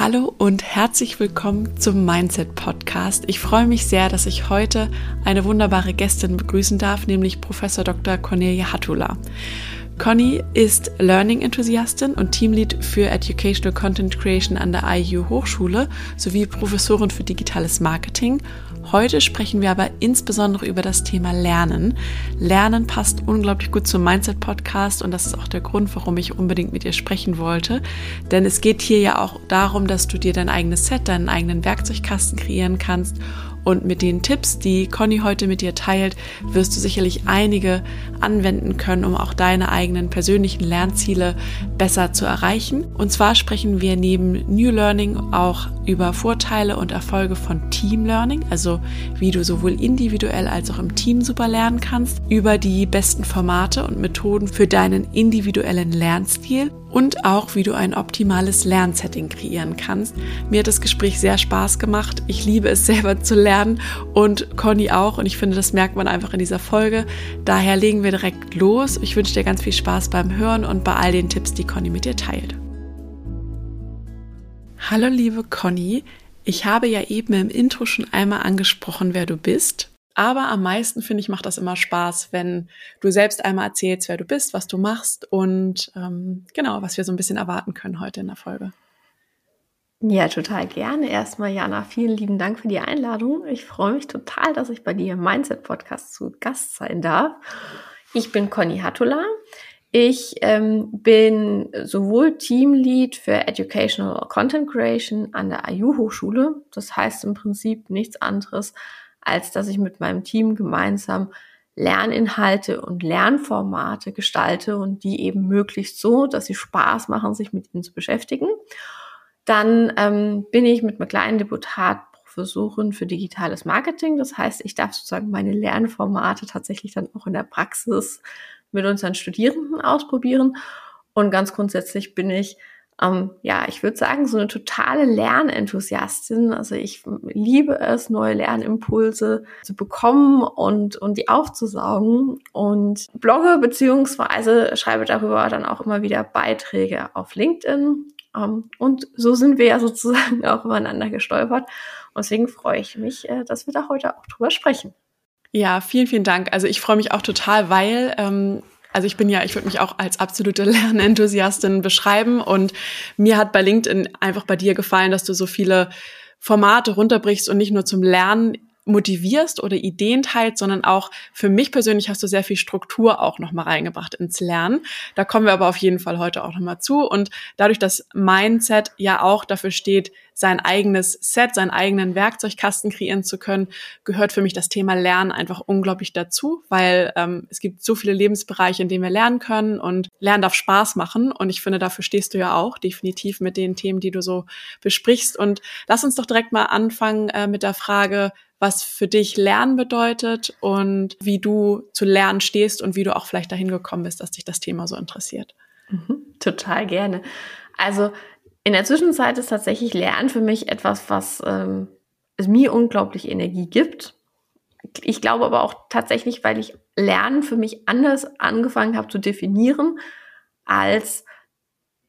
Hallo und herzlich willkommen zum Mindset Podcast. Ich freue mich sehr, dass ich heute eine wunderbare Gästin begrüßen darf, nämlich Professor Dr. Cornelia Hattula. Conny ist Learning-Enthusiastin und Teamlead für Educational Content Creation an der IU Hochschule sowie Professorin für digitales Marketing Heute sprechen wir aber insbesondere über das Thema Lernen. Lernen passt unglaublich gut zum Mindset Podcast und das ist auch der Grund, warum ich unbedingt mit dir sprechen wollte. Denn es geht hier ja auch darum, dass du dir dein eigenes Set, deinen eigenen Werkzeugkasten kreieren kannst und mit den Tipps, die Conny heute mit dir teilt, wirst du sicherlich einige anwenden können, um auch deine eigenen persönlichen Lernziele besser zu erreichen. Und zwar sprechen wir neben New Learning auch über Vorteile und Erfolge von Team Learning, also wie du sowohl individuell als auch im Team super lernen kannst, über die besten Formate und Methoden für deinen individuellen Lernstil und auch, wie du ein optimales Lernsetting kreieren kannst. Mir hat das Gespräch sehr Spaß gemacht. Ich liebe es selber zu lernen und Conny auch. Und ich finde, das merkt man einfach in dieser Folge. Daher legen wir direkt los. Ich wünsche dir ganz viel Spaß beim Hören und bei all den Tipps, die Conny mit dir teilt. Hallo, liebe Conny. Ich habe ja eben im Intro schon einmal angesprochen, wer du bist. Aber am meisten, finde ich, macht das immer Spaß, wenn du selbst einmal erzählst, wer du bist, was du machst und ähm, genau, was wir so ein bisschen erwarten können heute in der Folge. Ja, total gerne. Erstmal, Jana, vielen lieben Dank für die Einladung. Ich freue mich total, dass ich bei dir im Mindset-Podcast zu Gast sein darf. Ich bin Conny Hattula. Ich ähm, bin sowohl Teamlead für Educational Content Creation an der IU-Hochschule. Das heißt im Prinzip nichts anderes, als dass ich mit meinem Team gemeinsam Lerninhalte und Lernformate gestalte und die eben möglichst so, dass sie Spaß machen, sich mit ihnen zu beschäftigen. Dann ähm, bin ich mit einem kleinen Deputat Professorin für digitales Marketing. Das heißt, ich darf sozusagen meine Lernformate tatsächlich dann auch in der Praxis mit unseren Studierenden ausprobieren. Und ganz grundsätzlich bin ich ähm, ja, ich würde sagen, so eine totale Lernenthusiastin. Also ich liebe es, neue Lernimpulse zu bekommen und, und die aufzusaugen und blogge beziehungsweise schreibe darüber dann auch immer wieder Beiträge auf LinkedIn. Ähm, und so sind wir ja sozusagen auch übereinander gestolpert. Und deswegen freue ich mich, äh, dass wir da heute auch drüber sprechen. Ja, vielen, vielen Dank. Also ich freue mich auch total, weil ähm, also ich bin ja, ich würde mich auch als absolute Lernenthusiastin beschreiben und mir hat bei LinkedIn einfach bei dir gefallen, dass du so viele Formate runterbrichst und nicht nur zum Lernen motivierst oder Ideen teilst, sondern auch für mich persönlich hast du sehr viel Struktur auch nochmal reingebracht ins Lernen. Da kommen wir aber auf jeden Fall heute auch nochmal zu. Und dadurch, dass Mindset ja auch dafür steht, sein eigenes Set, seinen eigenen Werkzeugkasten kreieren zu können, gehört für mich das Thema Lernen einfach unglaublich dazu, weil ähm, es gibt so viele Lebensbereiche, in denen wir lernen können und Lernen darf Spaß machen. Und ich finde, dafür stehst du ja auch definitiv mit den Themen, die du so besprichst. Und lass uns doch direkt mal anfangen äh, mit der Frage, was für dich Lernen bedeutet und wie du zu Lernen stehst und wie du auch vielleicht dahin gekommen bist, dass dich das Thema so interessiert. Mhm, total gerne. Also in der Zwischenzeit ist tatsächlich Lernen für mich etwas, was ähm, es mir unglaublich Energie gibt. Ich glaube aber auch tatsächlich, weil ich Lernen für mich anders angefangen habe zu definieren, als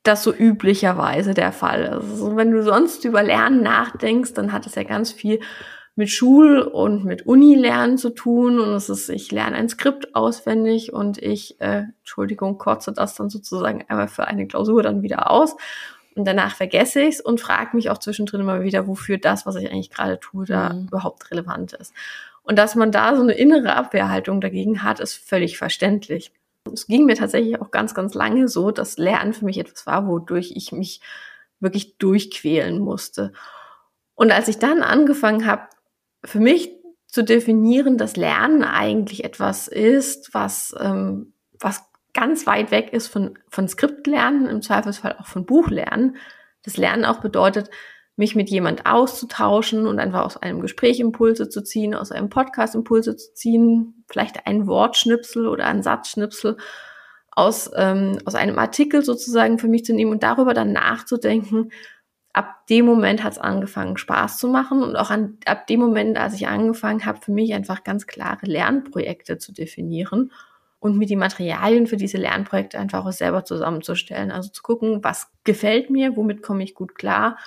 das so üblicherweise der Fall ist. Also wenn du sonst über Lernen nachdenkst, dann hat es ja ganz viel mit Schul- und mit Uni-Lernen zu tun und es ist, ich lerne ein Skript auswendig und ich, äh, Entschuldigung, kotze das dann sozusagen einmal für eine Klausur dann wieder aus und danach vergesse ich es und frage mich auch zwischendrin immer wieder, wofür das, was ich eigentlich gerade tue, da mhm. überhaupt relevant ist. Und dass man da so eine innere Abwehrhaltung dagegen hat, ist völlig verständlich. Es ging mir tatsächlich auch ganz, ganz lange so, dass Lernen für mich etwas war, wodurch ich mich wirklich durchquälen musste. Und als ich dann angefangen habe, für mich zu definieren, dass Lernen eigentlich etwas ist, was, ähm, was ganz weit weg ist von, von Skriptlernen, im Zweifelsfall auch von Buchlernen. Das Lernen auch bedeutet, mich mit jemand auszutauschen und einfach aus einem Gespräch Impulse zu ziehen, aus einem Podcast Impulse zu ziehen, vielleicht ein Wortschnipsel oder ein Satzschnipsel aus, ähm, aus einem Artikel sozusagen für mich zu nehmen und darüber dann nachzudenken, ab dem Moment hat es angefangen, Spaß zu machen und auch an, ab dem Moment, als ich angefangen habe, für mich einfach ganz klare Lernprojekte zu definieren und mir die Materialien für diese Lernprojekte einfach auch selber zusammenzustellen. Also zu gucken, was gefällt mir, womit komme ich gut klar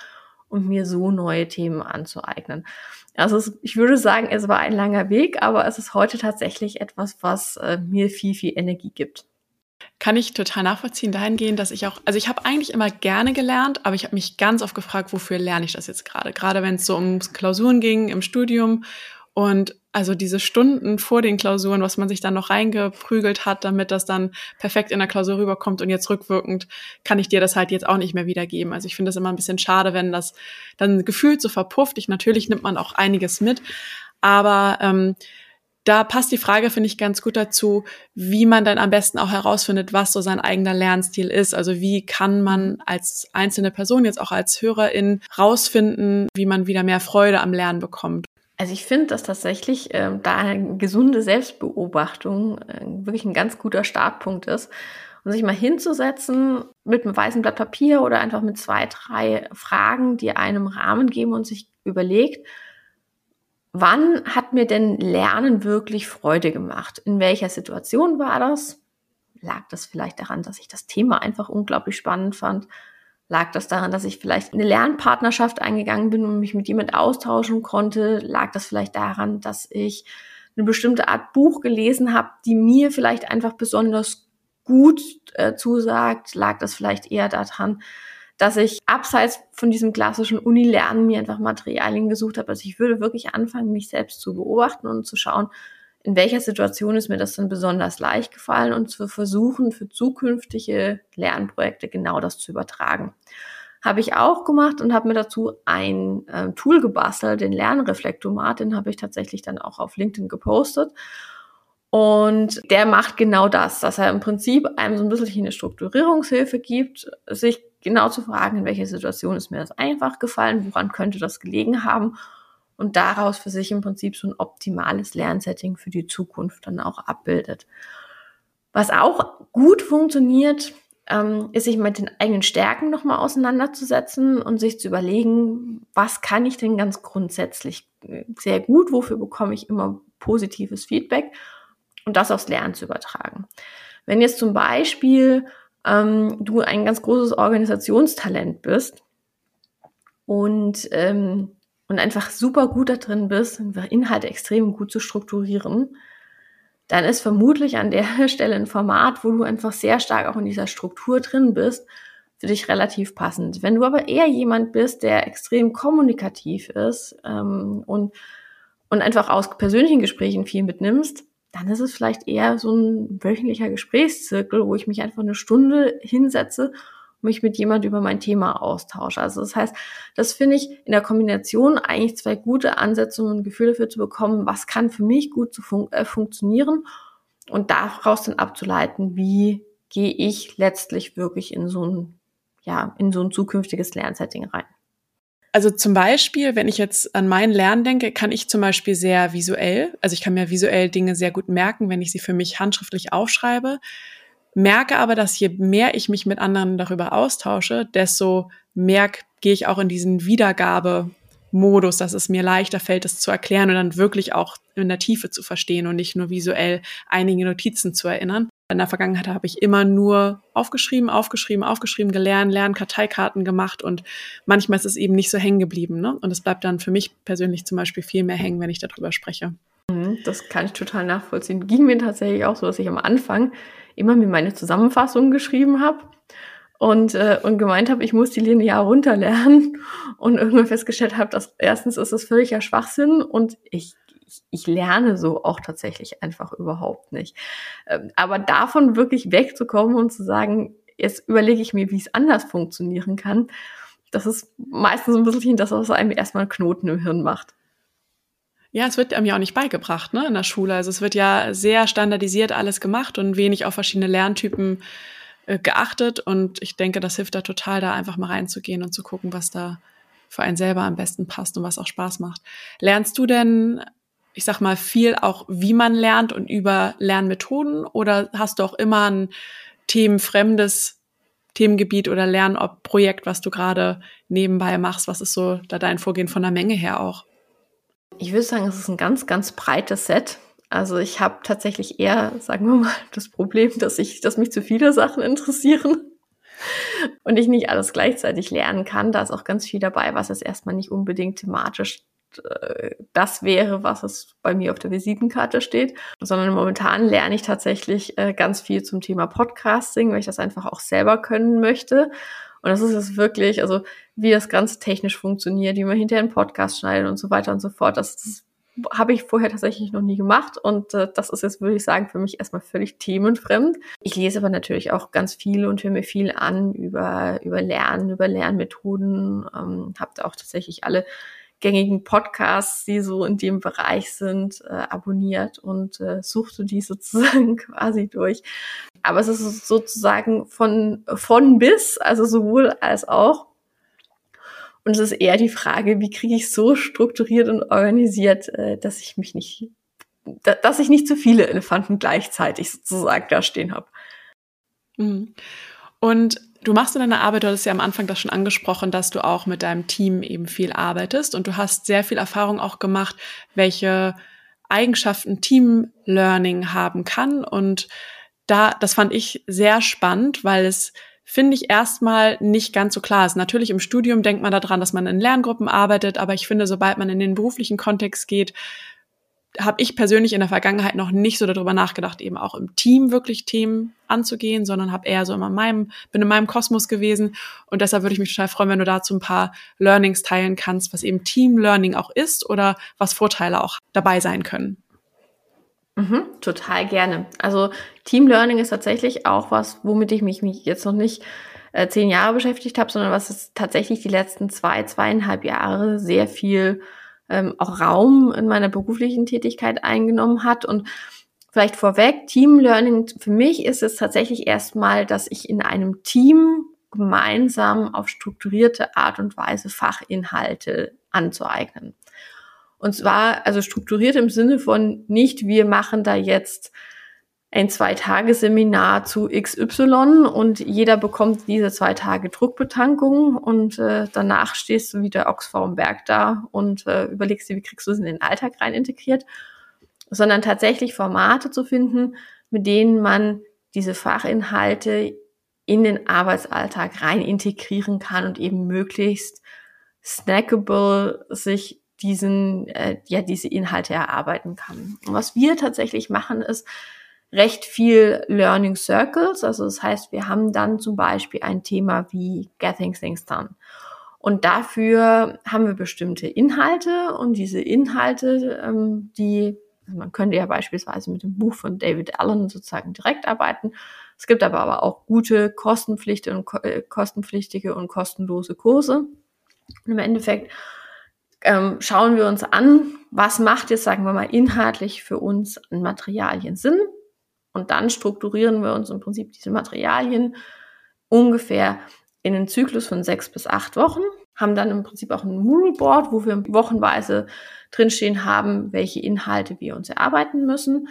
und mir so neue Themen anzueignen. Also es, ich würde sagen, es war ein langer Weg, aber es ist heute tatsächlich etwas, was äh, mir viel, viel Energie gibt. Kann ich total nachvollziehen dahingehend, dass ich auch, also ich habe eigentlich immer gerne gelernt, aber ich habe mich ganz oft gefragt, wofür lerne ich das jetzt gerade? Gerade wenn es so um Klausuren ging im Studium und also diese Stunden vor den Klausuren, was man sich dann noch reingeprügelt hat, damit das dann perfekt in der Klausur rüberkommt und jetzt rückwirkend kann ich dir das halt jetzt auch nicht mehr wiedergeben. Also ich finde es immer ein bisschen schade, wenn das dann gefühlt so verpufft. Ich, natürlich nimmt man auch einiges mit, aber ähm, da passt die Frage, finde ich, ganz gut dazu, wie man dann am besten auch herausfindet, was so sein eigener Lernstil ist. Also wie kann man als einzelne Person, jetzt auch als Hörerin, rausfinden, wie man wieder mehr Freude am Lernen bekommt. Also ich finde, dass tatsächlich äh, da eine gesunde Selbstbeobachtung äh, wirklich ein ganz guter Startpunkt ist. Und sich mal hinzusetzen mit einem weißen Blatt Papier oder einfach mit zwei, drei Fragen, die einem Rahmen geben und sich überlegt, wann hat mir denn Lernen wirklich Freude gemacht? In welcher Situation war das? Lag das vielleicht daran, dass ich das Thema einfach unglaublich spannend fand? Lag das daran, dass ich vielleicht eine Lernpartnerschaft eingegangen bin und mich mit jemand austauschen konnte? Lag das vielleicht daran, dass ich eine bestimmte Art Buch gelesen habe, die mir vielleicht einfach besonders gut äh, zusagt? Lag das vielleicht eher daran, dass ich abseits von diesem klassischen Uni-Lernen mir einfach Materialien gesucht habe. Also ich würde wirklich anfangen, mich selbst zu beobachten und zu schauen, in welcher Situation ist mir das dann besonders leicht gefallen und zu versuchen, für zukünftige Lernprojekte genau das zu übertragen. Habe ich auch gemacht und habe mir dazu ein äh, Tool gebastelt, den Lernreflektomat, den habe ich tatsächlich dann auch auf LinkedIn gepostet. Und der macht genau das, dass er im Prinzip einem so ein bisschen eine Strukturierungshilfe gibt, sich genau zu fragen, in welcher Situation ist mir das einfach gefallen, woran könnte das gelegen haben und daraus für sich im Prinzip so ein optimales Lernsetting für die Zukunft dann auch abbildet. Was auch gut funktioniert, ähm, ist sich mit den eigenen Stärken nochmal auseinanderzusetzen und sich zu überlegen, was kann ich denn ganz grundsätzlich äh, sehr gut, wofür bekomme ich immer positives Feedback und das aufs Lernen zu übertragen. Wenn jetzt zum Beispiel ähm, du ein ganz großes Organisationstalent bist und ähm, und einfach super gut da drin bist, Inhalte extrem gut zu strukturieren, dann ist vermutlich an der Stelle ein Format, wo du einfach sehr stark auch in dieser Struktur drin bist, für dich relativ passend. Wenn du aber eher jemand bist, der extrem kommunikativ ist ähm, und, und einfach aus persönlichen Gesprächen viel mitnimmst, dann ist es vielleicht eher so ein wöchentlicher Gesprächszirkel, wo ich mich einfach eine Stunde hinsetze mich mit jemand über mein Thema austausche. Also das heißt, das finde ich in der Kombination eigentlich zwei gute Ansätze, um ein Gefühl dafür zu bekommen, was kann für mich gut zu fun äh, funktionieren und daraus dann abzuleiten, wie gehe ich letztlich wirklich in so ein, ja, in so ein zukünftiges Lernsetting rein. Also zum Beispiel, wenn ich jetzt an mein Lernen denke, kann ich zum Beispiel sehr visuell, also ich kann mir visuell Dinge sehr gut merken, wenn ich sie für mich handschriftlich aufschreibe merke aber, dass je mehr ich mich mit anderen darüber austausche, desto mehr gehe ich auch in diesen Wiedergabemodus, dass es mir leichter fällt, es zu erklären und dann wirklich auch in der Tiefe zu verstehen und nicht nur visuell einige Notizen zu erinnern. In der Vergangenheit habe ich immer nur aufgeschrieben, aufgeschrieben, aufgeschrieben, gelernt, Lernkarteikarten gemacht und manchmal ist es eben nicht so hängen geblieben. Ne? Und es bleibt dann für mich persönlich zum Beispiel viel mehr hängen, wenn ich darüber spreche. Das kann ich total nachvollziehen. Ging mir tatsächlich auch so, dass ich am Anfang immer mir meine Zusammenfassung geschrieben habe und, äh, und gemeint habe, ich muss die linear runterlernen und irgendwann festgestellt habe, dass erstens ist es völliger Schwachsinn und ich, ich, ich lerne so auch tatsächlich einfach überhaupt nicht. Ähm, aber davon wirklich wegzukommen und zu sagen, jetzt überlege ich mir, wie es anders funktionieren kann, das ist meistens ein bisschen das, was einem erstmal einen Knoten im Hirn macht. Ja, es wird einem ja auch nicht beigebracht, ne, in der Schule. Also es wird ja sehr standardisiert alles gemacht und wenig auf verschiedene Lerntypen äh, geachtet. Und ich denke, das hilft da total, da einfach mal reinzugehen und zu gucken, was da für einen selber am besten passt und was auch Spaß macht. Lernst du denn, ich sag mal, viel auch, wie man lernt und über Lernmethoden oder hast du auch immer ein themenfremdes Themengebiet oder Lernprojekt, was du gerade nebenbei machst? Was ist so da dein Vorgehen von der Menge her auch? Ich würde sagen, es ist ein ganz, ganz breites Set. Also ich habe tatsächlich eher, sagen wir mal, das Problem, dass ich, dass mich zu viele Sachen interessieren. und ich nicht alles gleichzeitig lernen kann. Da ist auch ganz viel dabei, was jetzt erstmal nicht unbedingt thematisch äh, das wäre, was es bei mir auf der Visitenkarte steht, sondern momentan lerne ich tatsächlich äh, ganz viel zum Thema Podcasting, weil ich das einfach auch selber können möchte. Und das ist es wirklich, also wie das Ganze technisch funktioniert, wie man hinterher einen Podcast schneidet und so weiter und so fort. Das, das habe ich vorher tatsächlich noch nie gemacht und äh, das ist jetzt, würde ich sagen, für mich erstmal völlig themenfremd. Ich lese aber natürlich auch ganz viel und höre mir viel an über, über Lernen, über Lernmethoden, ähm, habe da auch tatsächlich alle gängigen Podcasts, die so in dem Bereich sind, äh, abonniert und äh, suchte die sozusagen quasi durch. Aber es ist sozusagen von, von bis, also sowohl als auch. Und es ist eher die Frage, wie kriege ich so strukturiert und organisiert, äh, dass ich mich nicht, dass ich nicht zu viele Elefanten gleichzeitig sozusagen da stehen habe. Mhm. Und du machst in deiner Arbeit, du hattest ja am Anfang das schon angesprochen, dass du auch mit deinem Team eben viel arbeitest und du hast sehr viel Erfahrung auch gemacht, welche Eigenschaften Team Learning haben kann. Und da, das fand ich sehr spannend, weil es finde ich erstmal nicht ganz so klar ist. Natürlich im Studium denkt man daran, dass man in Lerngruppen arbeitet, aber ich finde, sobald man in den beruflichen Kontext geht, habe ich persönlich in der Vergangenheit noch nicht so darüber nachgedacht, eben auch im Team wirklich Themen anzugehen, sondern habe eher so immer in meinem, bin in meinem Kosmos gewesen. Und deshalb würde ich mich total freuen, wenn du dazu ein paar Learnings teilen kannst, was eben Team Learning auch ist oder was Vorteile auch dabei sein können. Mhm, total gerne. Also Team Learning ist tatsächlich auch was, womit ich mich, jetzt noch nicht äh, zehn Jahre beschäftigt habe, sondern was es tatsächlich die letzten zwei, zweieinhalb Jahre sehr viel ähm, auch Raum in meiner beruflichen Tätigkeit eingenommen hat. Und vielleicht vorweg, Team Learning für mich ist es tatsächlich erstmal, dass ich in einem Team gemeinsam auf strukturierte Art und Weise Fachinhalte anzueignen. Und zwar, also strukturiert im Sinne von nicht, wir machen da jetzt ein Zwei-Tage-Seminar zu XY und jeder bekommt diese zwei Tage Druckbetankung und äh, danach stehst du wie der Ochs vorm Berg da und äh, überlegst dir, wie kriegst du es in den Alltag rein integriert, sondern tatsächlich Formate zu finden, mit denen man diese Fachinhalte in den Arbeitsalltag rein integrieren kann und eben möglichst snackable sich diesen, äh, ja, diese Inhalte erarbeiten kann. Und was wir tatsächlich machen, ist, recht viel Learning Circles. Also das heißt, wir haben dann zum Beispiel ein Thema wie Getting Things Done. Und dafür haben wir bestimmte Inhalte und diese Inhalte, ähm, die, also man könnte ja beispielsweise mit dem Buch von David Allen sozusagen direkt arbeiten. Es gibt aber, aber auch gute kostenpflichtige und, äh, kostenpflichtige und kostenlose Kurse. Und im Endeffekt ähm, schauen wir uns an, was macht jetzt, sagen wir mal, inhaltlich für uns an Materialien Sinn und dann strukturieren wir uns im Prinzip diese Materialien ungefähr in einen Zyklus von sechs bis acht Wochen, haben dann im Prinzip auch ein Moodle-Board, wo wir wochenweise drinstehen haben, welche Inhalte wir uns erarbeiten müssen.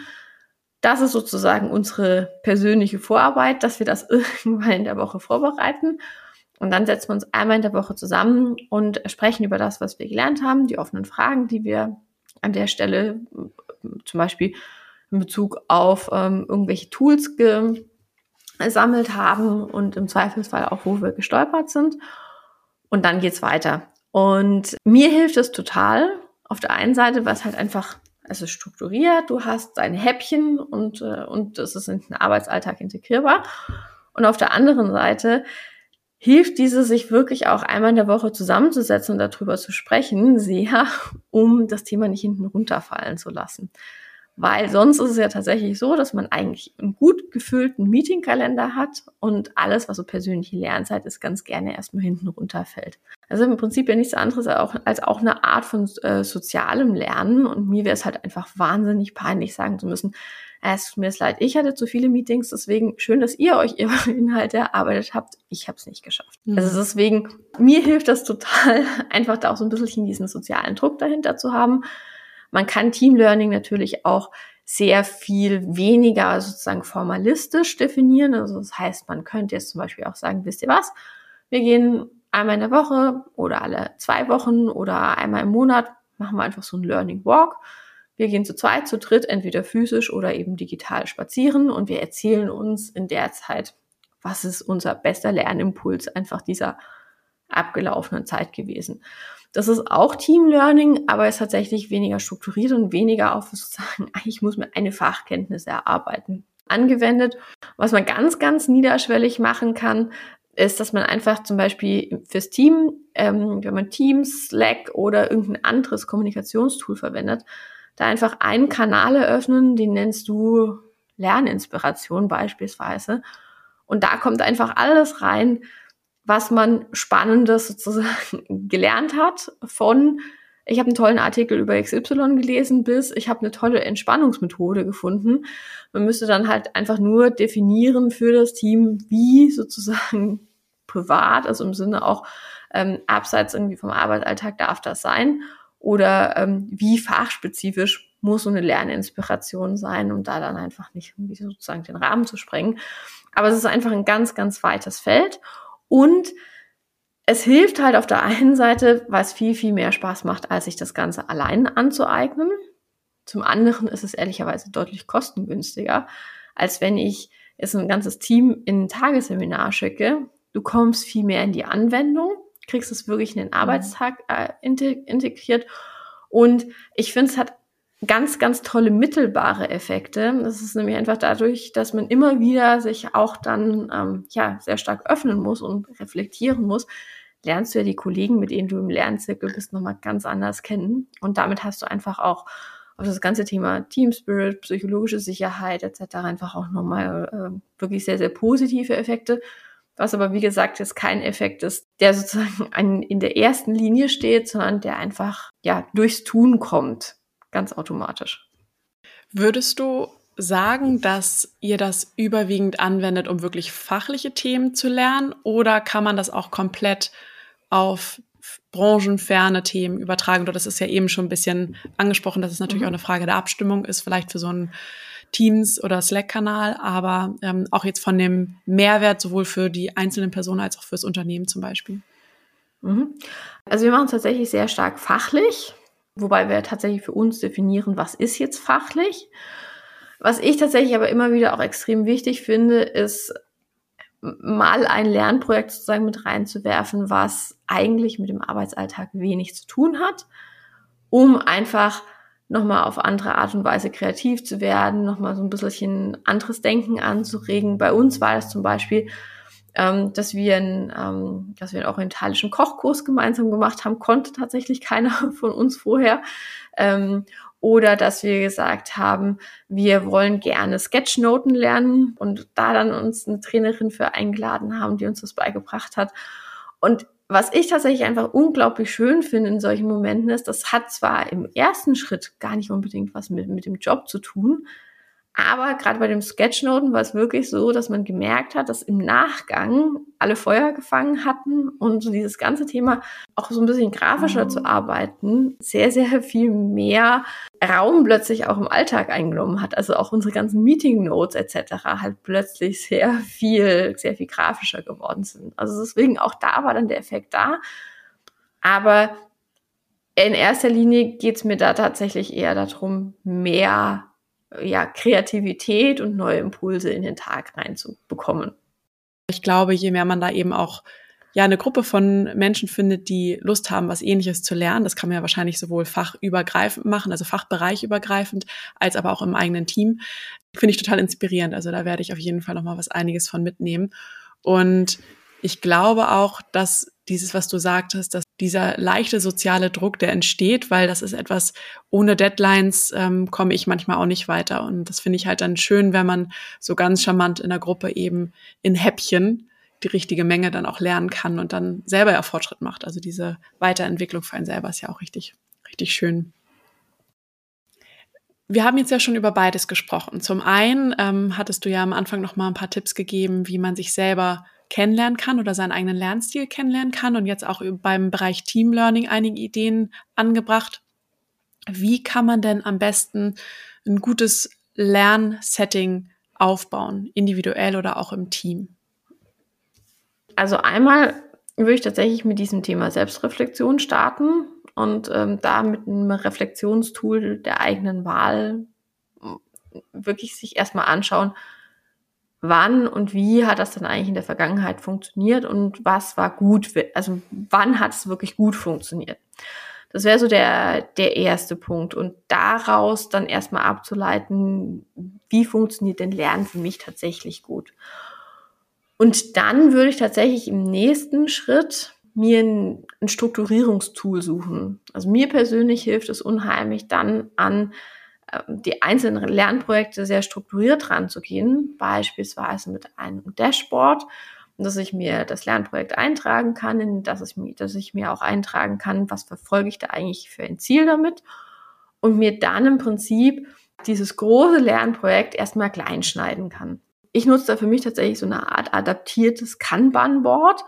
Das ist sozusagen unsere persönliche Vorarbeit, dass wir das irgendwann in der Woche vorbereiten. Und dann setzen wir uns einmal in der Woche zusammen und sprechen über das, was wir gelernt haben, die offenen Fragen, die wir an der Stelle zum Beispiel in Bezug auf ähm, irgendwelche Tools gesammelt haben und im Zweifelsfall auch, wo wir gestolpert sind. Und dann geht's weiter. Und mir hilft es total. Auf der einen Seite, was halt einfach, es ist strukturiert, du hast deine Häppchen und, äh, und es ist in den Arbeitsalltag integrierbar. Und auf der anderen Seite hilft diese, sich wirklich auch einmal in der Woche zusammenzusetzen und darüber zu sprechen, sehr, um das Thema nicht hinten runterfallen zu lassen. Weil sonst ist es ja tatsächlich so, dass man eigentlich einen gut gefüllten Meetingkalender hat und alles, was so persönliche Lernzeit ist, ganz gerne erstmal hinten runterfällt. Also im Prinzip ja nichts anderes als auch, als auch eine Art von äh, sozialem Lernen. Und mir wäre es halt einfach wahnsinnig peinlich, sagen zu müssen, es tut mir leid, ich hatte zu viele Meetings, deswegen schön, dass ihr euch ihre Inhalte erarbeitet habt. Ich habe es nicht geschafft. Mhm. Also deswegen, mir hilft das total, einfach da auch so ein bisschen diesen sozialen Druck dahinter zu haben man kann Team Learning natürlich auch sehr viel weniger sozusagen formalistisch definieren. Also das heißt, man könnte jetzt zum Beispiel auch sagen, wisst ihr was? Wir gehen einmal in der Woche oder alle zwei Wochen oder einmal im Monat machen wir einfach so ein Learning Walk. Wir gehen zu zweit, zu dritt, entweder physisch oder eben digital spazieren und wir erzählen uns in der Zeit was ist unser bester Lernimpuls einfach dieser abgelaufenen Zeit gewesen. Das ist auch Team Learning, aber ist tatsächlich weniger strukturiert und weniger auf sozusagen, ich muss mir eine Fachkenntnis erarbeiten, angewendet. Was man ganz, ganz niederschwellig machen kann, ist, dass man einfach zum Beispiel fürs Team, ähm, wenn man Teams, Slack oder irgendein anderes Kommunikationstool verwendet, da einfach einen Kanal eröffnen, den nennst du Lerninspiration beispielsweise. Und da kommt einfach alles rein, was man Spannendes sozusagen gelernt hat von ich habe einen tollen Artikel über XY gelesen bis ich habe eine tolle Entspannungsmethode gefunden. Man müsste dann halt einfach nur definieren für das Team, wie sozusagen privat, also im Sinne auch ähm, abseits irgendwie vom Arbeitsalltag darf das sein oder ähm, wie fachspezifisch muss so eine Lerninspiration sein, um da dann einfach nicht irgendwie sozusagen den Rahmen zu sprengen. Aber es ist einfach ein ganz, ganz weites Feld und es hilft halt auf der einen Seite, weil es viel, viel mehr Spaß macht, als sich das Ganze allein anzueignen. Zum anderen ist es ehrlicherweise deutlich kostengünstiger, als wenn ich jetzt ein ganzes Team in ein Tagesseminar schicke. Du kommst viel mehr in die Anwendung, kriegst es wirklich in den Arbeitstag äh, integriert. Und ich finde, es hat ganz, ganz tolle mittelbare Effekte. Das ist nämlich einfach dadurch, dass man immer wieder sich auch dann ähm, ja sehr stark öffnen muss und reflektieren muss, lernst du ja die Kollegen, mit denen du im Lernzirkel bist, nochmal ganz anders kennen. Und damit hast du einfach auch auf das ganze Thema Team Spirit, psychologische Sicherheit etc. einfach auch nochmal äh, wirklich sehr, sehr positive Effekte. Was aber, wie gesagt, jetzt kein Effekt ist, der sozusagen in der ersten Linie steht, sondern der einfach ja durchs Tun kommt ganz automatisch. Würdest du sagen, dass ihr das überwiegend anwendet, um wirklich fachliche Themen zu lernen? Oder kann man das auch komplett auf branchenferne Themen übertragen? Oder das ist ja eben schon ein bisschen angesprochen, dass es natürlich mhm. auch eine Frage der Abstimmung ist, vielleicht für so einen Teams- oder Slack-Kanal, aber ähm, auch jetzt von dem Mehrwert sowohl für die einzelnen Personen als auch fürs Unternehmen zum Beispiel. Mhm. Also wir machen es tatsächlich sehr stark fachlich. Wobei wir tatsächlich für uns definieren, was ist jetzt fachlich. Was ich tatsächlich aber immer wieder auch extrem wichtig finde, ist mal ein Lernprojekt sozusagen mit reinzuwerfen, was eigentlich mit dem Arbeitsalltag wenig zu tun hat, um einfach nochmal auf andere Art und Weise kreativ zu werden, nochmal so ein bisschen anderes Denken anzuregen. Bei uns war das zum Beispiel, ähm, dass wir einen, ähm, dass wir einen orientalischen Kochkurs gemeinsam gemacht haben, konnte tatsächlich keiner von uns vorher. Ähm, oder dass wir gesagt haben, wir wollen gerne Sketchnoten lernen und da dann uns eine Trainerin für eingeladen haben, die uns das beigebracht hat. Und was ich tatsächlich einfach unglaublich schön finde in solchen Momenten ist, das hat zwar im ersten Schritt gar nicht unbedingt was mit, mit dem Job zu tun, aber gerade bei dem Sketchnoten war es wirklich so, dass man gemerkt hat, dass im Nachgang alle Feuer gefangen hatten und so dieses ganze Thema auch so ein bisschen grafischer zu arbeiten, sehr, sehr viel mehr Raum plötzlich auch im Alltag eingenommen hat. Also auch unsere ganzen Meeting Notes etc. halt plötzlich sehr viel, sehr viel grafischer geworden sind. Also deswegen auch da war dann der Effekt da. Aber in erster Linie geht es mir da tatsächlich eher darum, mehr ja, Kreativität und neue Impulse in den Tag reinzubekommen. Ich glaube, je mehr man da eben auch ja eine Gruppe von Menschen findet, die Lust haben, was ähnliches zu lernen, das kann man ja wahrscheinlich sowohl fachübergreifend machen, also fachbereichübergreifend, als aber auch im eigenen Team, finde ich total inspirierend. Also da werde ich auf jeden Fall noch mal was einiges von mitnehmen. Und ich glaube auch, dass dieses, was du sagtest, dass dieser leichte soziale Druck, der entsteht, weil das ist etwas, ohne Deadlines ähm, komme ich manchmal auch nicht weiter. Und das finde ich halt dann schön, wenn man so ganz charmant in der Gruppe eben in Häppchen die richtige Menge dann auch lernen kann und dann selber ja Fortschritt macht. Also diese Weiterentwicklung für einen selber ist ja auch richtig, richtig schön. Wir haben jetzt ja schon über beides gesprochen. Zum einen ähm, hattest du ja am Anfang noch mal ein paar Tipps gegeben, wie man sich selber kennenlernen kann oder seinen eigenen Lernstil kennenlernen kann und jetzt auch beim Bereich Team Learning einige Ideen angebracht. Wie kann man denn am besten ein gutes Lernsetting aufbauen, individuell oder auch im Team? Also einmal würde ich tatsächlich mit diesem Thema Selbstreflexion starten und ähm, da mit einem Reflexionstool der eigenen Wahl wirklich sich erstmal anschauen, wann und wie hat das dann eigentlich in der Vergangenheit funktioniert und was war gut, also wann hat es wirklich gut funktioniert. Das wäre so der, der erste Punkt. Und daraus dann erstmal abzuleiten, wie funktioniert denn Lernen für mich tatsächlich gut. Und dann würde ich tatsächlich im nächsten Schritt mir ein, ein Strukturierungstool suchen. Also mir persönlich hilft es unheimlich, dann an die einzelnen Lernprojekte sehr strukturiert ranzugehen, beispielsweise mit einem Dashboard, dass ich mir das Lernprojekt eintragen kann, dass ich, mir, dass ich mir auch eintragen kann, was verfolge ich da eigentlich für ein Ziel damit und mir dann im Prinzip dieses große Lernprojekt erstmal kleinschneiden kann. Ich nutze da für mich tatsächlich so eine Art adaptiertes Kanban-Board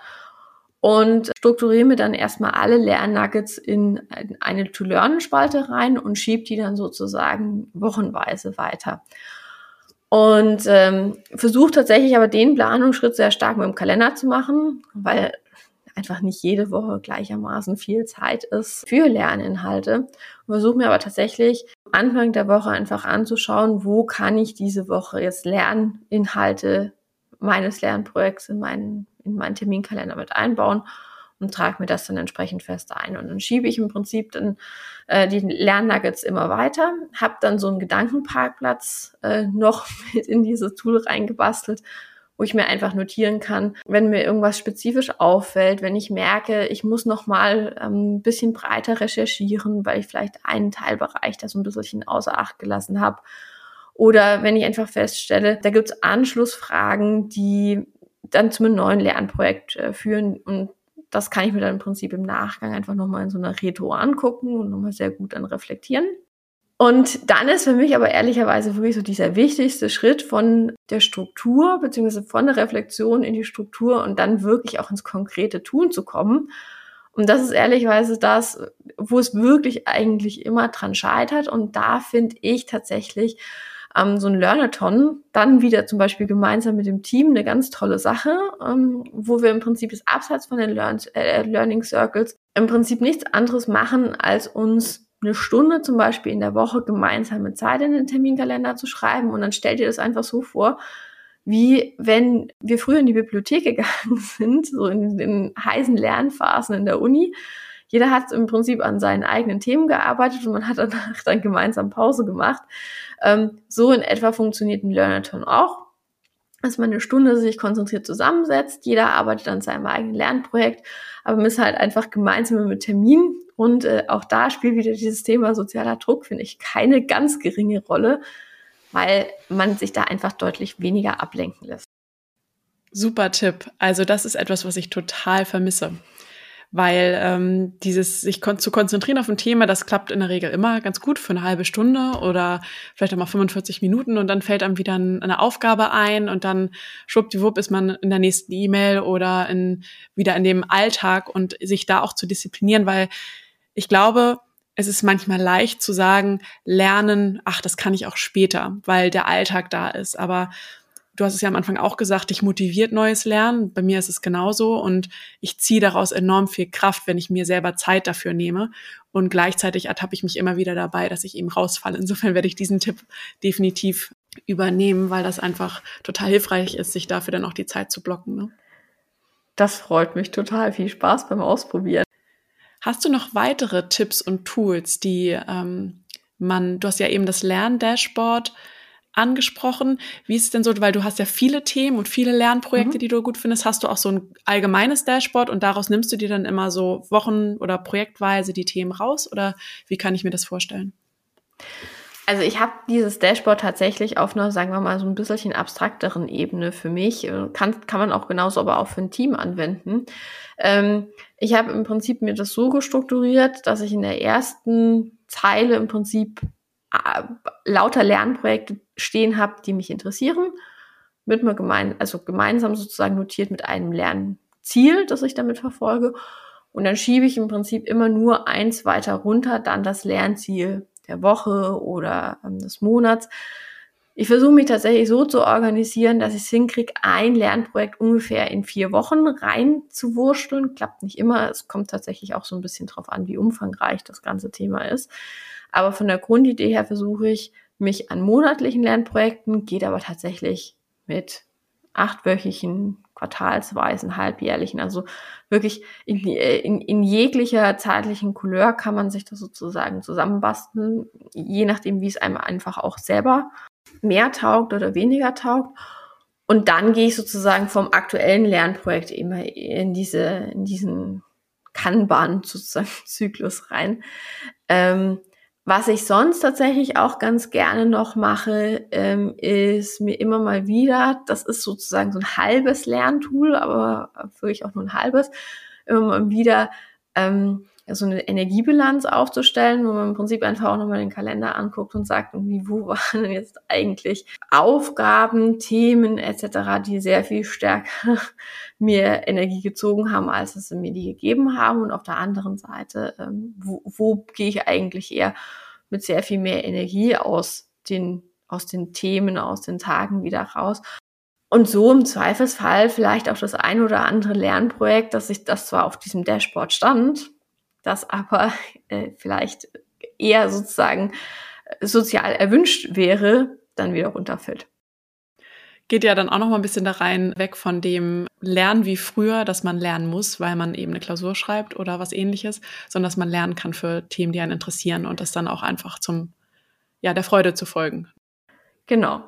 und strukturiere mir dann erstmal alle Lernnuggets in eine To-Learn-Spalte rein und schiebe die dann sozusagen wochenweise weiter. Und ähm, versuche tatsächlich aber den Planungsschritt sehr stark mit dem Kalender zu machen, weil einfach nicht jede Woche gleichermaßen viel Zeit ist für Lerninhalte. Versuche mir aber tatsächlich Anfang der Woche einfach anzuschauen, wo kann ich diese Woche jetzt Lerninhalte meines Lernprojekts in meinen in meinen Terminkalender mit einbauen und trage mir das dann entsprechend fest ein. Und dann schiebe ich im Prinzip dann äh, die Lernnuggets immer weiter, habe dann so einen Gedankenparkplatz äh, noch mit in dieses Tool reingebastelt, wo ich mir einfach notieren kann, wenn mir irgendwas spezifisch auffällt, wenn ich merke, ich muss noch mal ähm, ein bisschen breiter recherchieren, weil ich vielleicht einen Teilbereich da so ein bisschen außer Acht gelassen habe. Oder wenn ich einfach feststelle, da gibt's Anschlussfragen, die dann zu einem neuen Lernprojekt äh, führen. Und das kann ich mir dann im Prinzip im Nachgang einfach nochmal in so einer Retro angucken und nochmal sehr gut dann reflektieren. Und dann ist für mich aber ehrlicherweise wirklich so dieser wichtigste Schritt von der Struktur beziehungsweise von der Reflexion in die Struktur und dann wirklich auch ins konkrete Tun zu kommen. Und das ist ehrlicherweise das, wo es wirklich eigentlich immer dran scheitert. Und da finde ich tatsächlich, ähm, so ein Learnathon dann wieder zum Beispiel gemeinsam mit dem Team eine ganz tolle Sache, ähm, wo wir im Prinzip das Abseits von den Learn äh, Learning Circles im Prinzip nichts anderes machen, als uns eine Stunde zum Beispiel in der Woche gemeinsame Zeit in den Terminkalender zu schreiben und dann stellt ihr das einfach so vor, wie wenn wir früher in die Bibliothek gegangen sind, so in den heißen Lernphasen in der Uni. Jeder hat im Prinzip an seinen eigenen Themen gearbeitet und man hat danach dann gemeinsam Pause gemacht. Ähm, so in etwa funktioniert ein Learnathon auch, dass man eine Stunde sich konzentriert zusammensetzt. Jeder arbeitet an seinem eigenen Lernprojekt, aber man ist halt einfach gemeinsam mit Termin. Und äh, auch da spielt wieder dieses Thema sozialer Druck, finde ich, keine ganz geringe Rolle, weil man sich da einfach deutlich weniger ablenken lässt. Super Tipp. Also das ist etwas, was ich total vermisse weil ähm, dieses sich kon zu konzentrieren auf ein Thema, das klappt in der Regel immer ganz gut für eine halbe Stunde oder vielleicht auch mal 45 Minuten und dann fällt einem wieder ein, eine Aufgabe ein und dann schwuppdiwupp ist man in der nächsten E-Mail oder in, wieder in dem Alltag und sich da auch zu disziplinieren, weil ich glaube, es ist manchmal leicht zu sagen, lernen, ach, das kann ich auch später, weil der Alltag da ist, aber du hast es ja am Anfang auch gesagt, dich motiviert neues Lernen. Bei mir ist es genauso und ich ziehe daraus enorm viel Kraft, wenn ich mir selber Zeit dafür nehme. Und gleichzeitig ertappe ich mich immer wieder dabei, dass ich eben rausfalle. Insofern werde ich diesen Tipp definitiv übernehmen, weil das einfach total hilfreich ist, sich dafür dann auch die Zeit zu blocken. Ne? Das freut mich total. Viel Spaß beim Ausprobieren. Hast du noch weitere Tipps und Tools, die ähm, man, du hast ja eben das Lerndashboard angesprochen. Wie ist es denn so, weil du hast ja viele Themen und viele Lernprojekte, mhm. die du gut findest, hast du auch so ein allgemeines Dashboard und daraus nimmst du dir dann immer so Wochen- oder projektweise die Themen raus oder wie kann ich mir das vorstellen? Also ich habe dieses Dashboard tatsächlich auf einer, sagen wir mal, so ein bisschen abstrakteren Ebene für mich. Kann, kann man auch genauso aber auch für ein Team anwenden. Ähm, ich habe im Prinzip mir das so gestrukturiert, dass ich in der ersten Zeile im Prinzip äh, lauter Lernprojekte stehen habe, die mich interessieren, mit mir gemein, also gemeinsam sozusagen notiert mit einem Lernziel, das ich damit verfolge. Und dann schiebe ich im Prinzip immer nur eins weiter runter, dann das Lernziel der Woche oder ähm, des Monats. Ich versuche mich tatsächlich so zu organisieren, dass ich es hinkriege, ein Lernprojekt ungefähr in vier Wochen rein zu wursteln. Klappt nicht immer. Es kommt tatsächlich auch so ein bisschen drauf an, wie umfangreich das ganze Thema ist. Aber von der Grundidee her versuche ich, mich an monatlichen Lernprojekten, geht aber tatsächlich mit achtwöchigen, quartalsweisen, halbjährlichen, also wirklich in, in, in jeglicher zeitlichen Couleur kann man sich das sozusagen zusammenbasteln, je nachdem, wie es einem einfach auch selber mehr taugt oder weniger taugt. Und dann gehe ich sozusagen vom aktuellen Lernprojekt immer in diese, in diesen Kanban sozusagen Zyklus rein. Ähm, was ich sonst tatsächlich auch ganz gerne noch mache, ähm, ist mir immer mal wieder, das ist sozusagen so ein halbes Lerntool, aber wirklich auch nur ein halbes, immer mal wieder ähm, so eine Energiebilanz aufzustellen, wo man im Prinzip einfach auch nochmal den Kalender anguckt und sagt, irgendwie, wo waren denn jetzt eigentlich Aufgaben, Themen etc., die sehr viel stärker mir Energie gezogen haben, als es mir die gegeben haben. Und auf der anderen Seite, ähm, wo, wo gehe ich eigentlich eher mit sehr viel mehr Energie aus den, aus den Themen, aus den Tagen wieder raus. Und so im Zweifelsfall vielleicht auch das ein oder andere Lernprojekt, dass sich das zwar auf diesem Dashboard stand, das aber äh, vielleicht eher sozusagen äh, sozial erwünscht wäre, dann wieder runterfällt. Geht ja dann auch noch mal ein bisschen da rein, weg von dem Lernen wie früher, dass man lernen muss, weil man eben eine Klausur schreibt oder was ähnliches, sondern dass man lernen kann für Themen, die einen interessieren und das dann auch einfach zum, ja, der Freude zu folgen. Genau.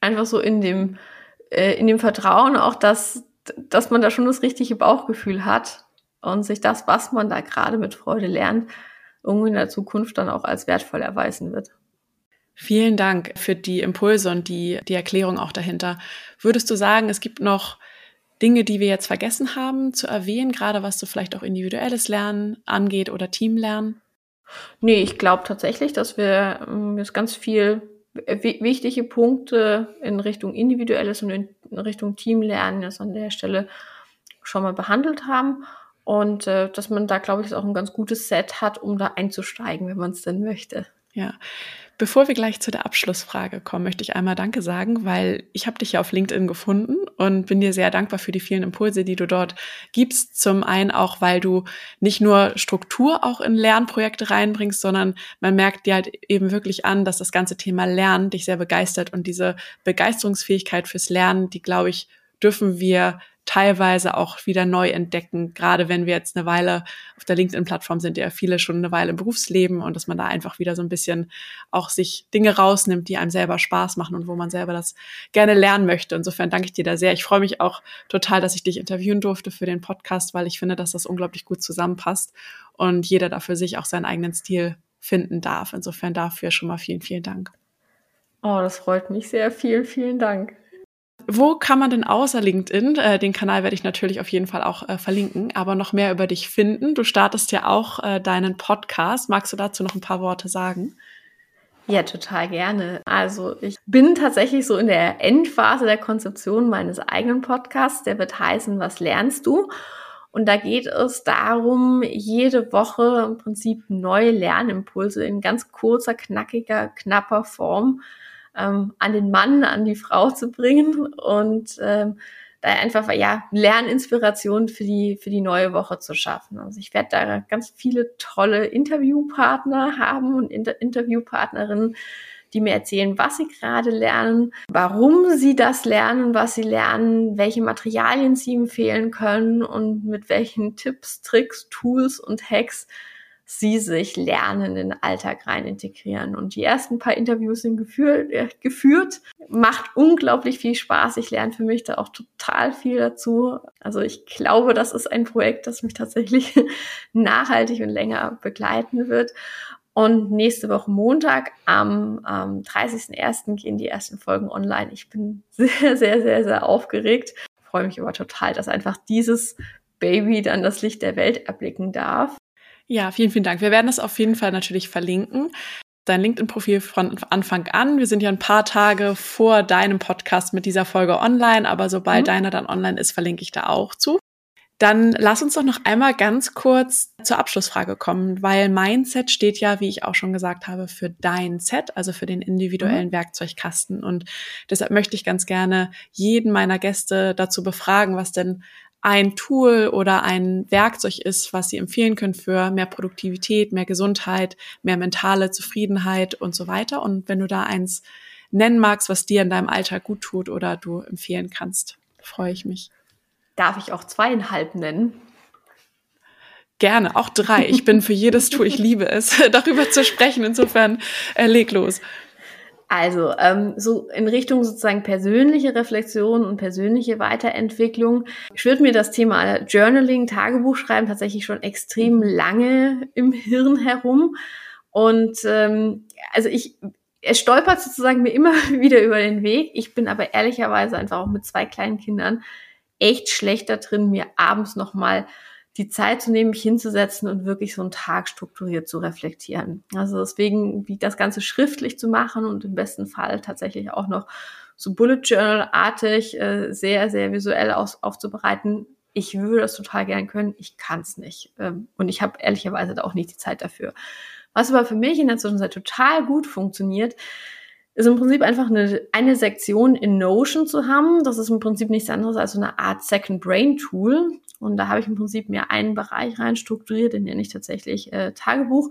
Einfach so in dem, äh, in dem Vertrauen auch, dass, dass man da schon das richtige Bauchgefühl hat und sich das, was man da gerade mit Freude lernt, irgendwie in der Zukunft dann auch als wertvoll erweisen wird. Vielen Dank für die Impulse und die, die Erklärung auch dahinter. Würdest du sagen, es gibt noch Dinge, die wir jetzt vergessen haben zu erwähnen, gerade was so vielleicht auch individuelles Lernen angeht oder Teamlernen? Nee, ich glaube tatsächlich, dass wir ähm, jetzt ganz viel wichtige Punkte in Richtung individuelles und in Richtung Teamlernen jetzt an der Stelle schon mal behandelt haben. Und äh, dass man da, glaube ich, auch ein ganz gutes Set hat, um da einzusteigen, wenn man es denn möchte. Ja. Bevor wir gleich zu der Abschlussfrage kommen, möchte ich einmal Danke sagen, weil ich habe dich ja auf LinkedIn gefunden und bin dir sehr dankbar für die vielen Impulse, die du dort gibst. Zum einen auch, weil du nicht nur Struktur auch in Lernprojekte reinbringst, sondern man merkt dir halt eben wirklich an, dass das ganze Thema Lernen dich sehr begeistert und diese Begeisterungsfähigkeit fürs Lernen, die glaube ich, dürfen wir teilweise auch wieder neu entdecken, gerade wenn wir jetzt eine Weile auf der LinkedIn-Plattform sind, ja viele schon eine Weile im Berufsleben und dass man da einfach wieder so ein bisschen auch sich Dinge rausnimmt, die einem selber Spaß machen und wo man selber das gerne lernen möchte. Insofern danke ich dir da sehr. Ich freue mich auch total, dass ich dich interviewen durfte für den Podcast, weil ich finde, dass das unglaublich gut zusammenpasst und jeder da für sich auch seinen eigenen Stil finden darf. Insofern dafür schon mal vielen, vielen Dank. Oh, das freut mich sehr. Vielen, vielen Dank. Wo kann man denn außer LinkedIn, äh, den Kanal werde ich natürlich auf jeden Fall auch äh, verlinken, aber noch mehr über dich finden? Du startest ja auch äh, deinen Podcast. Magst du dazu noch ein paar Worte sagen? Ja, total gerne. Also ich bin tatsächlich so in der Endphase der Konzeption meines eigenen Podcasts. Der wird heißen, was lernst du? Und da geht es darum, jede Woche im Prinzip neue Lernimpulse in ganz kurzer, knackiger, knapper Form ähm, an den Mann, an die Frau zu bringen und ähm, da einfach ja Lerninspiration für die für die neue Woche zu schaffen. Also ich werde da ganz viele tolle Interviewpartner haben und Inter Interviewpartnerinnen, die mir erzählen, was sie gerade lernen, warum sie das lernen, was sie lernen, welche Materialien sie empfehlen können und mit welchen Tipps, Tricks, Tools und Hacks sie sich lernen in den Alltag rein integrieren. Und die ersten paar Interviews sind geführt, äh, geführt. Macht unglaublich viel Spaß. Ich lerne für mich da auch total viel dazu. Also ich glaube, das ist ein Projekt, das mich tatsächlich nachhaltig und länger begleiten wird. Und nächste Woche Montag am, am 30.01. gehen die ersten Folgen online. Ich bin sehr, sehr, sehr, sehr aufgeregt. freue mich aber total, dass einfach dieses Baby dann das Licht der Welt erblicken darf. Ja, vielen, vielen Dank. Wir werden das auf jeden Fall natürlich verlinken. Dein LinkedIn-Profil von Anfang an. Wir sind ja ein paar Tage vor deinem Podcast mit dieser Folge online, aber sobald mhm. deiner dann online ist, verlinke ich da auch zu. Dann lass uns doch noch einmal ganz kurz zur Abschlussfrage kommen, weil Mindset steht ja, wie ich auch schon gesagt habe, für dein Set, also für den individuellen mhm. Werkzeugkasten. Und deshalb möchte ich ganz gerne jeden meiner Gäste dazu befragen, was denn ein Tool oder ein Werkzeug ist, was Sie empfehlen können für mehr Produktivität, mehr Gesundheit, mehr mentale Zufriedenheit und so weiter. Und wenn du da eins nennen magst, was dir in deinem Alltag gut tut oder du empfehlen kannst. Freue ich mich. Darf ich auch zweieinhalb nennen? Gerne, auch drei. Ich bin für jedes Tool, ich liebe es, darüber zu sprechen. Insofern äh, leg los. Also, ähm, so in Richtung sozusagen persönliche Reflexion und persönliche Weiterentwicklung schwirrt mir das Thema Journaling, Tagebuchschreiben tatsächlich schon extrem mhm. lange im Hirn herum. Und ähm, also ich, es stolpert sozusagen mir immer wieder über den Weg. Ich bin aber ehrlicherweise einfach auch mit zwei kleinen Kindern echt schlecht da drin, mir abends nochmal die Zeit zu nehmen, mich hinzusetzen und wirklich so einen Tag strukturiert zu reflektieren. Also deswegen, wie das Ganze schriftlich zu machen und im besten Fall tatsächlich auch noch so Bullet Journal-artig, äh, sehr, sehr visuell aus, aufzubereiten. Ich würde das total gern können, ich kann es nicht. Ähm, und ich habe ehrlicherweise auch nicht die Zeit dafür. Was aber für mich in der Zwischenzeit total gut funktioniert, ist im Prinzip einfach eine, eine Sektion in Notion zu haben. Das ist im Prinzip nichts anderes als so eine Art Second Brain Tool. Und da habe ich im Prinzip mir einen Bereich rein strukturiert, den nenne ich tatsächlich äh, Tagebuch.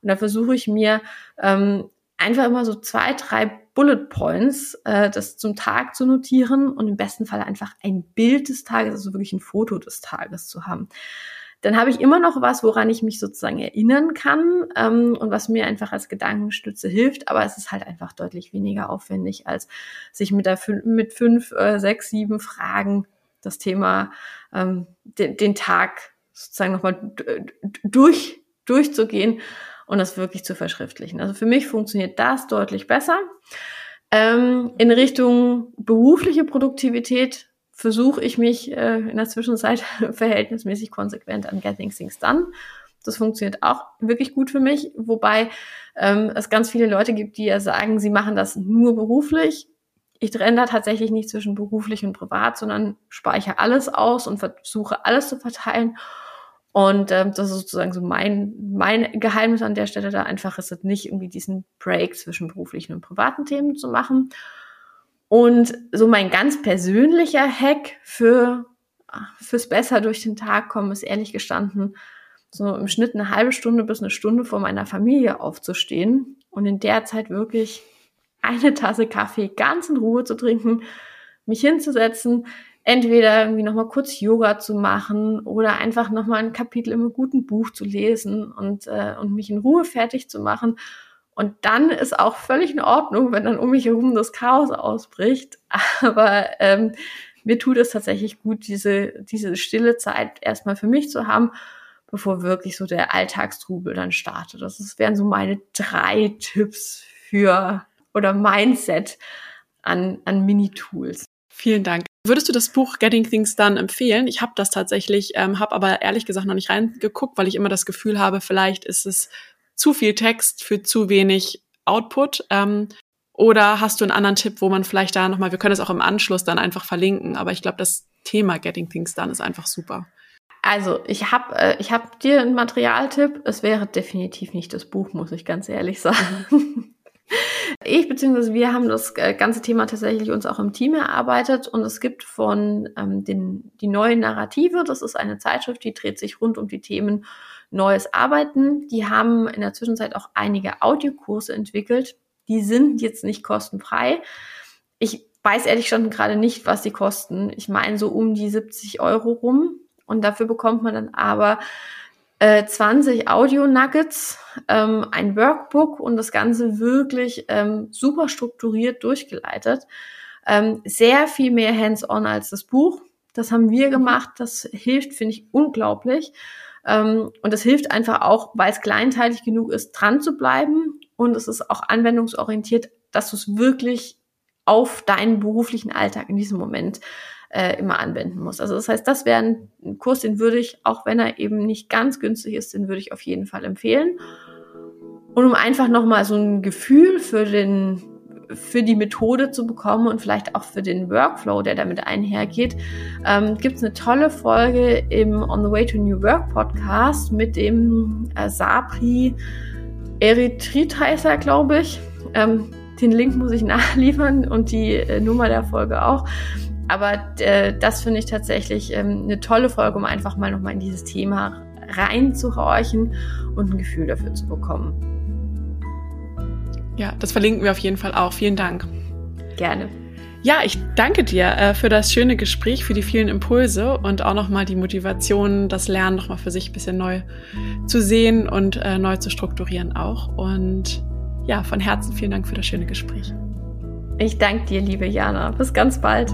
Und da versuche ich mir ähm, einfach immer so zwei, drei Bullet Points, äh, das zum Tag zu notieren und im besten Fall einfach ein Bild des Tages, also wirklich ein Foto des Tages zu haben dann habe ich immer noch was, woran ich mich sozusagen erinnern kann ähm, und was mir einfach als Gedankenstütze hilft. Aber es ist halt einfach deutlich weniger aufwendig, als sich mit, der, mit fünf, äh, sechs, sieben Fragen das Thema, ähm, den, den Tag sozusagen nochmal durch, durchzugehen und das wirklich zu verschriftlichen. Also für mich funktioniert das deutlich besser. Ähm, in Richtung berufliche Produktivität versuche ich mich äh, in der Zwischenzeit verhältnismäßig konsequent an Getting Things Done. Das funktioniert auch wirklich gut für mich, wobei ähm, es ganz viele Leute gibt, die ja sagen, sie machen das nur beruflich. Ich trenne da tatsächlich nicht zwischen beruflich und privat, sondern speichere alles aus und versuche alles zu verteilen. Und ähm, das ist sozusagen so mein, mein Geheimnis an der Stelle da einfach ist es nicht irgendwie diesen Break zwischen beruflichen und privaten Themen zu machen. Und so mein ganz persönlicher Hack für, fürs besser durch den Tag kommen ist ehrlich gestanden, so im Schnitt eine halbe Stunde bis eine Stunde vor meiner Familie aufzustehen und in der Zeit wirklich eine Tasse Kaffee ganz in Ruhe zu trinken, mich hinzusetzen, entweder irgendwie nochmal kurz Yoga zu machen oder einfach nochmal ein Kapitel im guten Buch zu lesen und, äh, und mich in Ruhe fertig zu machen und dann ist auch völlig in Ordnung, wenn dann um mich herum das Chaos ausbricht. Aber ähm, mir tut es tatsächlich gut, diese, diese stille Zeit erstmal für mich zu haben, bevor wirklich so der Alltagstrubel dann startet. Das ist, wären so meine drei Tipps für oder Mindset an, an Mini-Tools. Vielen Dank. Würdest du das Buch Getting Things Done empfehlen? Ich habe das tatsächlich, ähm, habe aber ehrlich gesagt noch nicht reingeguckt, weil ich immer das Gefühl habe, vielleicht ist es zu viel Text für zu wenig Output? Ähm, oder hast du einen anderen Tipp, wo man vielleicht da nochmal, wir können es auch im Anschluss dann einfach verlinken, aber ich glaube, das Thema Getting Things Done ist einfach super. Also ich habe äh, ich hab dir einen Materialtipp. Es wäre definitiv nicht das Buch, muss ich ganz ehrlich sagen. Ich bzw. wir haben das äh, ganze Thema tatsächlich uns auch im Team erarbeitet und es gibt von ähm, den, die neue Narrative, das ist eine Zeitschrift, die dreht sich rund um die Themen neues Arbeiten. Die haben in der Zwischenzeit auch einige Audiokurse entwickelt. Die sind jetzt nicht kostenfrei. Ich weiß ehrlich schon gerade nicht, was die kosten. Ich meine so um die 70 Euro rum. Und dafür bekommt man dann aber äh, 20 Audio-Nuggets, ähm, ein Workbook und das Ganze wirklich ähm, super strukturiert durchgeleitet. Ähm, sehr viel mehr hands-on als das Buch. Das haben wir gemacht. Das hilft, finde ich, unglaublich. Ähm, und das hilft einfach auch, weil es kleinteilig genug ist, dran zu bleiben. Und es ist auch anwendungsorientiert, dass du es wirklich auf deinen beruflichen Alltag in diesem Moment äh, immer anwenden musst. Also das heißt, das wäre ein Kurs, den würde ich, auch wenn er eben nicht ganz günstig ist, den würde ich auf jeden Fall empfehlen. Und um einfach nochmal so ein Gefühl für den für die Methode zu bekommen und vielleicht auch für den Workflow, der damit einhergeht, ähm, gibt es eine tolle Folge im On the Way to New Work Podcast mit dem äh, Sapri Eritrit heißt er, glaube ich. Ähm, den Link muss ich nachliefern und die äh, Nummer der Folge auch. Aber äh, das finde ich tatsächlich ähm, eine tolle Folge, um einfach mal nochmal in dieses Thema reinzuhorchen und ein Gefühl dafür zu bekommen. Ja, das verlinken wir auf jeden Fall auch. Vielen Dank. Gerne. Ja, ich danke dir äh, für das schöne Gespräch, für die vielen Impulse und auch nochmal die Motivation, das Lernen nochmal für sich ein bisschen neu zu sehen und äh, neu zu strukturieren auch. Und ja, von Herzen vielen Dank für das schöne Gespräch. Ich danke dir, liebe Jana. Bis ganz bald.